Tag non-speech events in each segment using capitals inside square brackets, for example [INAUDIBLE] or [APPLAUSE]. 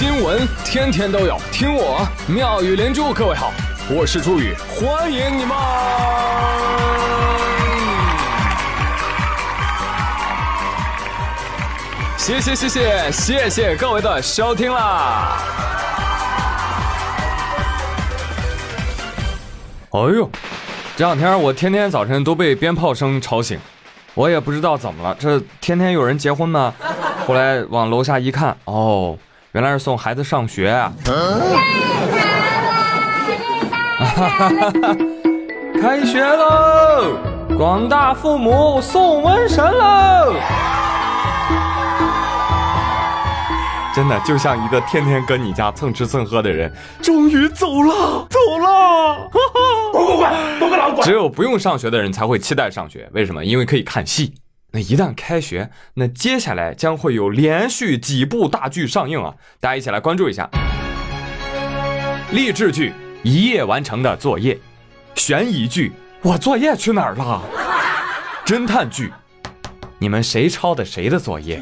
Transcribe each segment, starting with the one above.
新闻天天都有，听我妙语连珠。各位好，我是朱宇，欢迎你们！谢谢谢谢谢谢各位的收听啦！哎呦，这两天我天天早晨都被鞭炮声吵醒，我也不知道怎么了，这天天有人结婚吗？后来往楼下一看，哦。原来是送孩子上学啊！开学喽！广大父母送瘟神喽！真的就像一个天天跟你家蹭吃蹭喝的人，终于走了，走了！滚滚滚，滚个老滚！只有不用上学的人才会期待上学，为什么？因为可以看戏。那一旦开学，那接下来将会有连续几部大剧上映啊！大家一起来关注一下。励志剧《一夜完成的作业》，悬疑剧《我作业去哪儿了》，[LAUGHS] 侦探剧《你们谁抄的谁的作业》，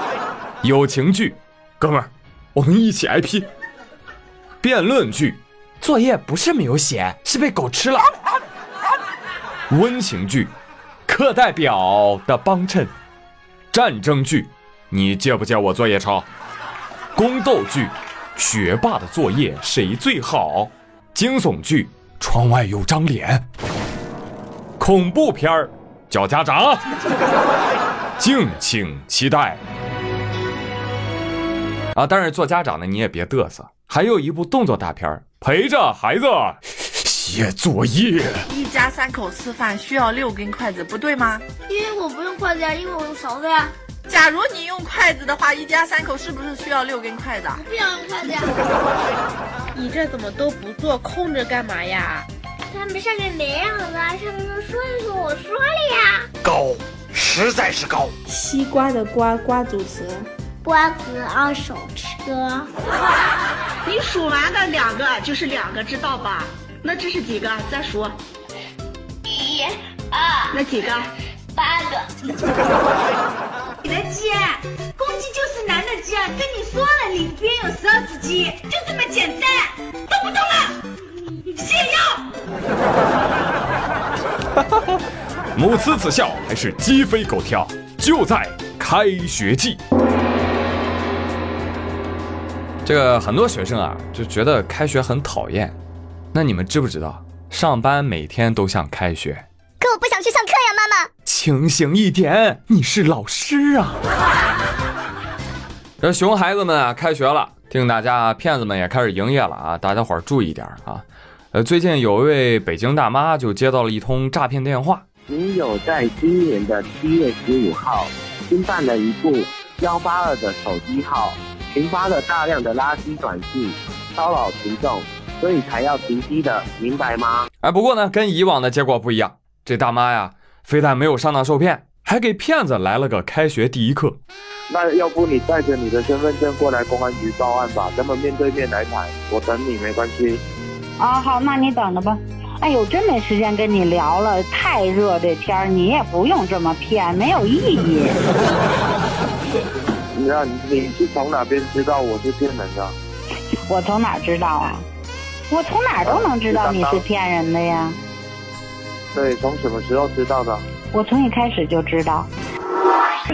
[LAUGHS] 友情剧《哥们儿，我们一起挨批》，辩论剧《作业不是没有写，是被狗吃了》，温情剧。课代表的帮衬，战争剧，你借不借我作业抄？宫斗剧，学霸的作业谁最好？惊悚剧，窗外有张脸。恐怖片儿，叫家长，敬请期待。啊，但是做家长的你也别嘚瑟，还有一部动作大片，陪着孩子。写作业。一家三口吃饭需要六根筷子，不对吗？因为我不用筷子呀，因为我用勺子呀。假如你用筷子的话，一家三口是不是需要六根筷子？不想用筷子呀。你这怎么都不做，空着干嘛呀？他们上面没有了，上面说一说，我说了呀。高，实在是高。西瓜的瓜，瓜组词。瓜子二手车。[LAUGHS] 你数完的两个就是两个，知道吧？那这是几个？再数。一、二。那几个？八个。[LAUGHS] 你的鸡，公鸡就是男的鸡，跟你说了，里边有十二只鸡，就这么简单，懂不懂了？泻药。[LAUGHS] 母慈子孝还是鸡飞狗跳？就在开学季。这个很多学生啊，就觉得开学很讨厌。那你们知不知道，上班每天都像开学？可我不想去上课呀，妈妈。清醒一点，你是老师啊。[LAUGHS] 这熊孩子们啊，开学了，听大家骗子们也开始营业了啊，大家伙儿注意点啊。呃，最近有一位北京大妈就接到了一通诈骗电话。女友在今年的七月十五号新办了一部幺八二的手机号，群发了大量的垃圾短信，骚扰群众。所以才要停机的，明白吗？哎，不过呢，跟以往的结果不一样，这大妈呀，非但没有上当受骗，还给骗子来了个开学第一课。那要不你带着你的身份证过来公安局报案吧，咱们面对面来谈，我等你没关系。啊，好，那你等着吧。哎呦，真没时间跟你聊了，太热这天儿，你也不用这么骗，没有意义。那 [LAUGHS] 你是从哪边知道我是骗人的？我从哪知道啊？我从哪都能知道你是骗人的呀？对，从什么时候知道的？我从一开始就知道。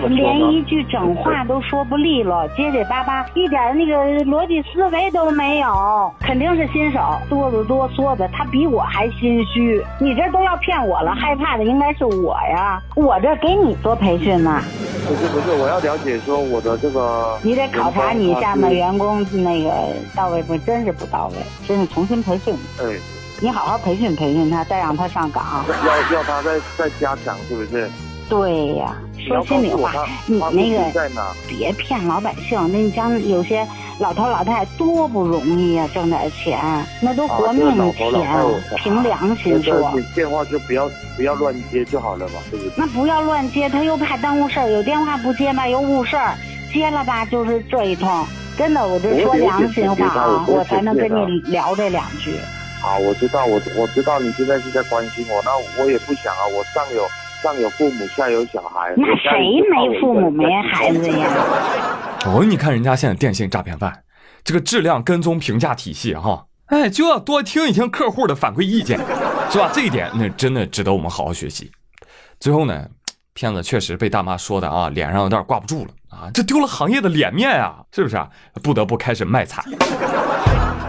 连一句整话都说不利落，结结巴巴，一点那个逻辑思维都没有，肯定是新手，哆嗦哆嗦嗦的。他比我还心虚，你这都要骗我了，害怕的应该是我呀，我这给你做培训呢。不是不是，我要了解说我的这个。你得考察你下面员工那个到位不？真是不到位，真是重新培训。哎。你好好培训培训他，再让他上岗。要要他再再加强，是不是？对呀，说心里话，你那个别骗老百姓。那你像有些老头老太太多不容易啊，挣点钱，那都活命钱，凭良心说。电话就不要不要乱接就好了嘛，对不对？那不要乱接，他又怕耽误事儿。有电话不接吧，又误事儿；接了吧，就是这一通。真的，我这说良心话啊，我才能跟你聊这两句。好，我知道，我我知道你现在是在关心我，那我也不想啊，我上有。上有父母，下有小孩，那谁没父母没孩子呀？哦，你看人家现在电信诈骗犯，这个质量跟踪评价体系哈，哎，就要多听一听客户的反馈意见，是吧？这一点那真的值得我们好好学习。最后呢，骗子确实被大妈说的啊，脸上有点挂不住了啊，这丢了行业的脸面啊，是不是啊？不得不开始卖惨。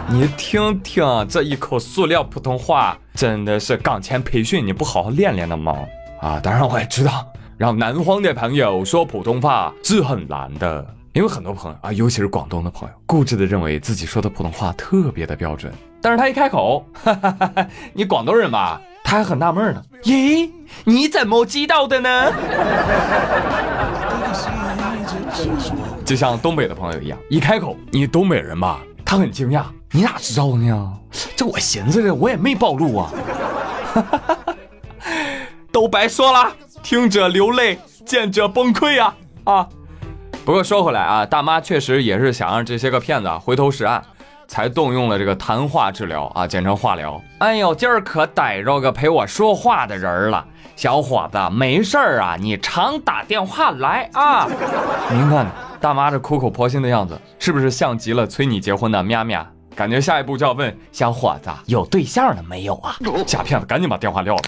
你听听这一口塑料普通话，真的是岗前培训你不好好练练的吗？啊，当然我也知道，让南方的朋友说普通话是很难的。因为很多朋友啊，尤其是广东的朋友，固执的认为自己说的普通话特别的标准，但是他一开口，哈哈哈哈你广东人吧，他还很纳闷呢。咦，你怎么知道的呢？[LAUGHS] 就像东北的朋友一样，一开口，你东北人吧，他很惊讶，你咋知道的呢？这我寻思着，我也没暴露啊。哈哈哈都白说了，听者流泪，见者崩溃啊啊！不过说回来啊，大妈确实也是想让这些个骗子回头是岸，才动用了这个谈话治疗啊，简称化疗。哎呦，今儿可逮着个陪我说话的人了，小伙子，没事儿啊，你常打电话来啊。您看大妈这苦口婆心的样子，是不是像极了催你结婚的喵喵？感觉下一步就要问小伙子有对象了没有啊？假骗子赶紧把电话撂了。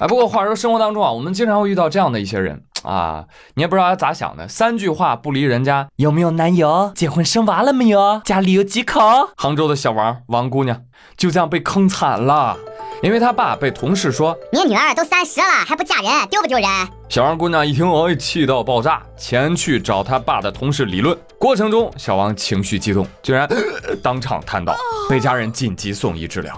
哎，不过话说生活当中啊，我们经常会遇到这样的一些人。啊，你也不知道他咋想的，三句话不离人家，有没有男友？结婚生娃了没有？家里有几口？杭州的小王王姑娘就这样被坑惨了，因为她爸被同事说：“你女儿都三十了还不嫁人，丢不丢人？”小王姑娘一听，哎，气到爆炸，前去找他爸的同事理论。过程中，小王情绪激动，居然 [COUGHS] 当场瘫倒，被家人紧急送医治疗。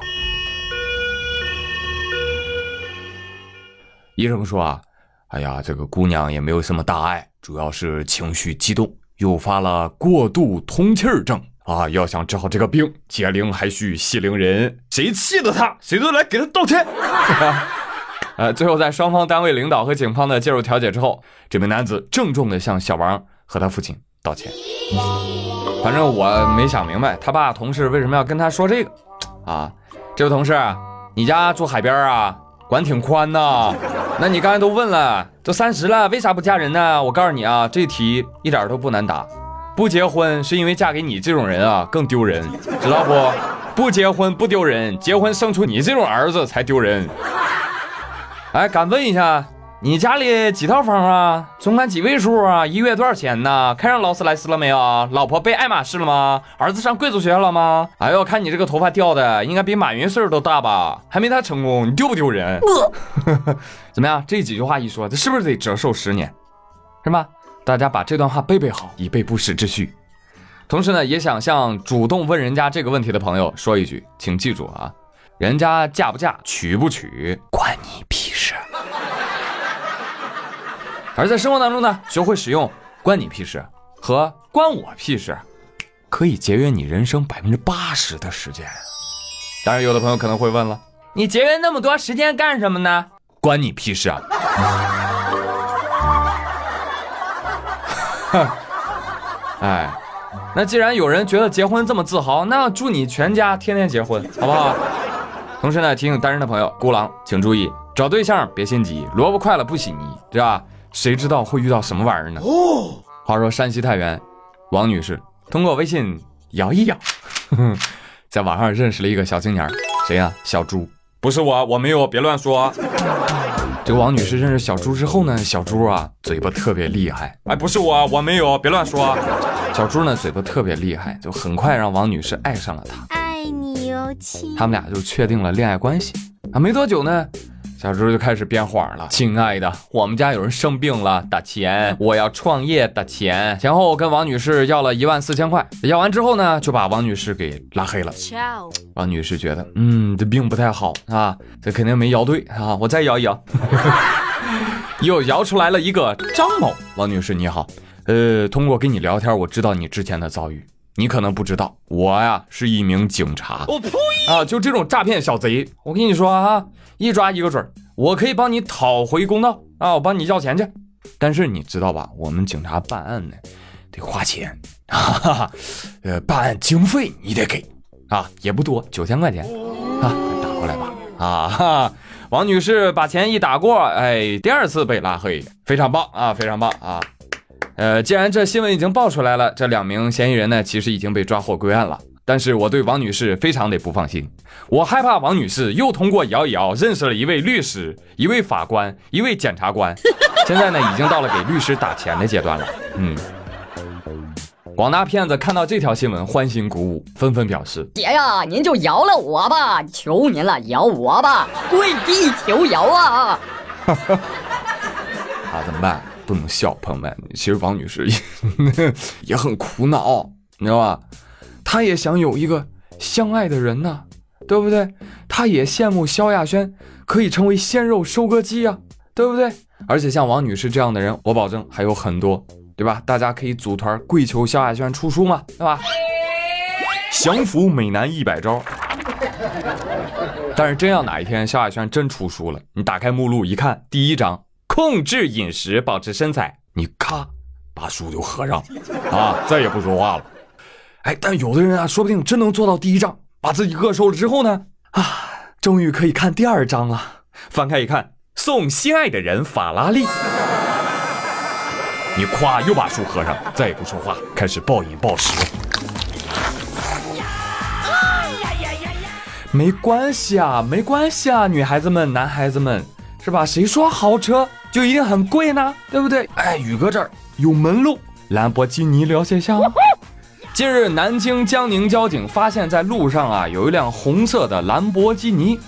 医生说啊。哎呀，这个姑娘也没有什么大碍，主要是情绪激动，诱发了过度通气儿症啊！要想治好这个病，解铃还需系铃人，谁气的他，谁都来给他道歉。[LAUGHS] 呃，最后在双方单位领导和警方的介入调解之后，这名男子郑重的向小王和他父亲道歉。反正我没想明白，他爸同事为什么要跟他说这个啊？这位同事，你家住海边啊？管挺宽呐，那你刚才都问了，都三十了，为啥不嫁人呢？我告诉你啊，这题一点都不难答。不结婚是因为嫁给你这种人啊更丢人，知道不？不结婚不丢人，结婚生出你这种儿子才丢人。哎，敢问一下？你家里几套房啊？存款几位数啊？一月多少钱呢？开上劳斯莱斯了没有？老婆背爱马仕了吗？儿子上贵族学校了吗？哎呦，看你这个头发掉的，应该比马云岁数都大吧？还没他成功，你丢不丢人？[LAUGHS] 怎么样？这几句话一说，这是不是得折寿十年？是吧？大家把这段话背背好，以备不时之需。同时呢，也想向主动问人家这个问题的朋友说一句，请记住啊，人家嫁不嫁，娶不娶，关你屁事。而在生活当中呢，学会使用“关你屁事”和“关我屁事”，可以节约你人生百分之八十的时间。当然，有的朋友可能会问了：你节约那么多时间干什么呢？关你屁事啊！哼，[LAUGHS] 哎，那既然有人觉得结婚这么自豪，那祝你全家天天结婚，好不好？[LAUGHS] 同时呢，提醒单身的朋友，孤狼请注意，找对象别心急，萝卜快了不洗泥，对吧？谁知道会遇到什么玩意儿呢？哦，话说山西太原，王女士通过微信摇一摇，[LAUGHS] 在网上认识了一个小青年，谁呀？小猪，不是我，我没有，别乱说。这个王女士认识小猪之后呢，小猪啊嘴巴特别厉害，哎，不是我，我没有，别乱说。小猪呢嘴巴特别厉害，就很快让王女士爱上了他，爱你哟亲。他们俩就确定了恋爱关系啊，没多久呢。小猪就开始编谎了，亲爱的，我们家有人生病了，打钱，我要创业，打钱。前后跟王女士要了一万四千块，要完之后呢，就把王女士给拉黑了。王女士觉得，嗯，这病不太好啊，这肯定没摇对啊，我再摇一摇，[LAUGHS] 又摇出来了一个张某。王女士你好，呃，通过跟你聊天，我知道你之前的遭遇，你可能不知道，我呀是一名警察。我呸！啊，就这种诈骗小贼，我跟你说啊。一抓一个准儿，我可以帮你讨回公道啊！我帮你要钱去，但是你知道吧？我们警察办案呢，得花钱，哈哈，呃，办案经费你得给啊，也不多，九千块钱啊，打过来吧啊！哈，王女士把钱一打过，哎，第二次被拉黑，非常棒啊，非常棒啊！呃，既然这新闻已经爆出来了，这两名嫌疑人呢，其实已经被抓获归案了。但是我对王女士非常的不放心，我害怕王女士又通过摇一摇认识了一位律师、一位法官、一位检察官，现在呢已经到了给律师打钱的阶段了。嗯，广大骗子看到这条新闻欢欣鼓舞，纷纷表示：姐呀，您就摇了我吧，求您了，摇我吧，跪地求饶啊！[LAUGHS] 啊，怎么办？不能笑，朋友们。其实王女士也 [LAUGHS] 也很苦恼，你知道吧？她也想有一个相爱的人呢，对不对？她也羡慕萧亚轩可以成为鲜肉收割机啊，对不对？而且像王女士这样的人，我保证还有很多，对吧？大家可以组团跪求萧亚轩出书嘛，对吧？降服美男一百招。但是真要哪一天萧亚轩真出书了，你打开目录一看，第一章控制饮食，保持身材，你咔把书就合上，啊，[LAUGHS] 再也不说话了。哎，但有的人啊，说不定真能做到第一章，把自己饿瘦了之后呢，啊，终于可以看第二章了。翻开一看，送心爱的人法拉利，[LAUGHS] 你咵又把书合上，再也不说话，开始暴饮暴食。没关系啊，没关系啊，女孩子们、男孩子们，是吧？谁说豪车就一定很贵呢？对不对？哎，宇哥这儿有门路，兰博基尼了解一下吗？近日，南京江宁交警发现，在路上啊，有一辆红色的兰博基尼，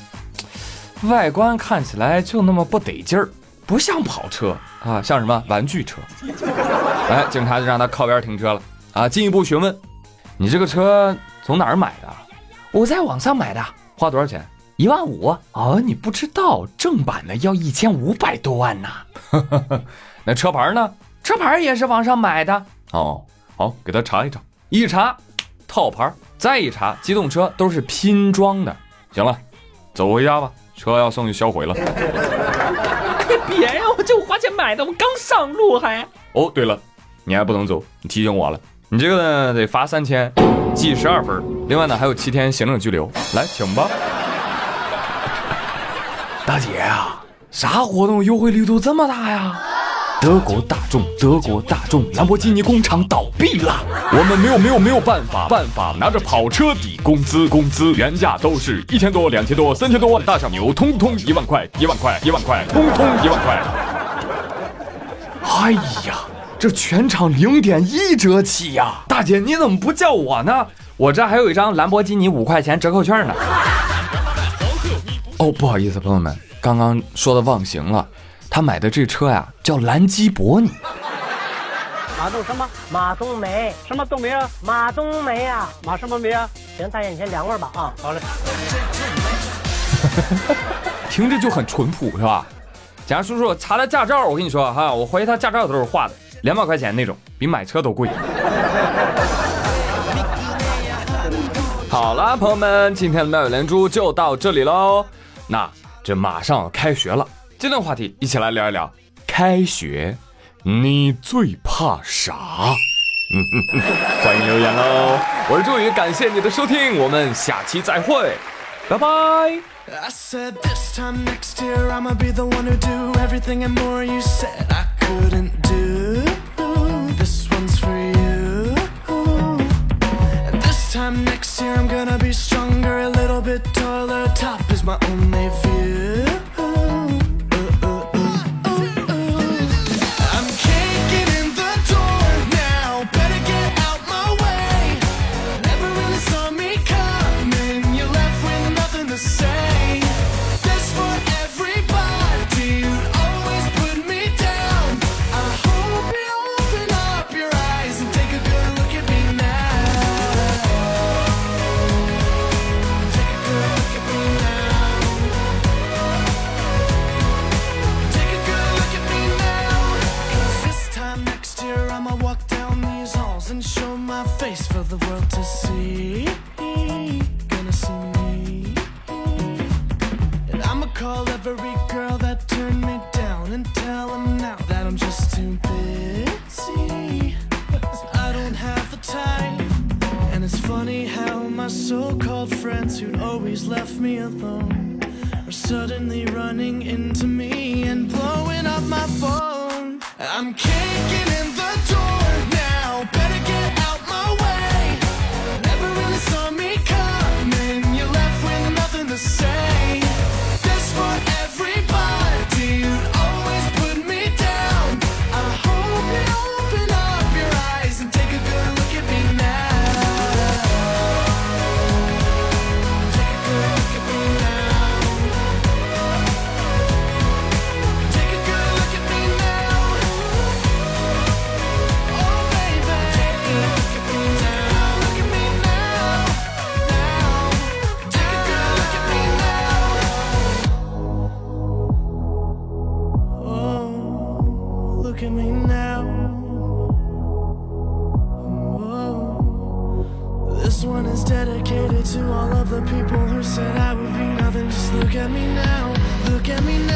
外观看起来就那么不得劲儿，不像跑车啊，像什么玩具车。哎，警察就让他靠边停车了啊。进一步询问，你这个车从哪儿买的？我在网上买的，花多少钱？一万五。哦，你不知道，正版的要一千五百多万呢。[LAUGHS] 那车牌呢？车牌也是网上买的。哦，好，给他查一查。一查，套牌；再一查，机动车都是拼装的。行了，走回家吧，车要送去销毁了。[LAUGHS] 别呀，我就花钱买的，我刚上路还。哦，对了，你还不能走，你提醒我了。你这个呢，得罚三千，记十二分。另外呢，还有七天行政拘留。来，请吧。大姐呀，啥活动优惠力度这么大呀？德国大众，德国大众，兰博基尼工厂倒闭了。我们没有没有没有办法，办法拿着跑车抵工资，工资原价都是一千多、两千多、三千多万，大小牛通通一万块，一万块，一万块，通通一万块。哎呀，这全场零点一折起呀！大姐你怎么不叫我呢？我这还有一张兰博基尼五块钱折扣券呢。哦，不好意思，朋友们，刚刚说的忘形了。他买的这车呀，叫兰基博尼。马东什么？马冬梅？什么冬梅啊？马冬梅啊？马什么梅啊？行，大爷你先凉快吧啊。好嘞。[LAUGHS] 听着就很淳朴，是吧？警察叔叔查了驾照，我跟你说哈，我怀疑他驾照都是画的，两百块钱那种，比买车都贵。[LAUGHS] [LAUGHS] 好了，朋友们，今天的妙语连珠就到这里喽。那这马上开学了。今天话题，一起来聊一聊开学，你最怕啥？欢迎留言喽！我是朱宇，感谢你的收听，我们下期再会，拜拜。ma on est me alone are suddenly running into me and blowing up my phone. I'm kicking in the door. To all of the people who said I would be nothing, just look at me now, look at me now.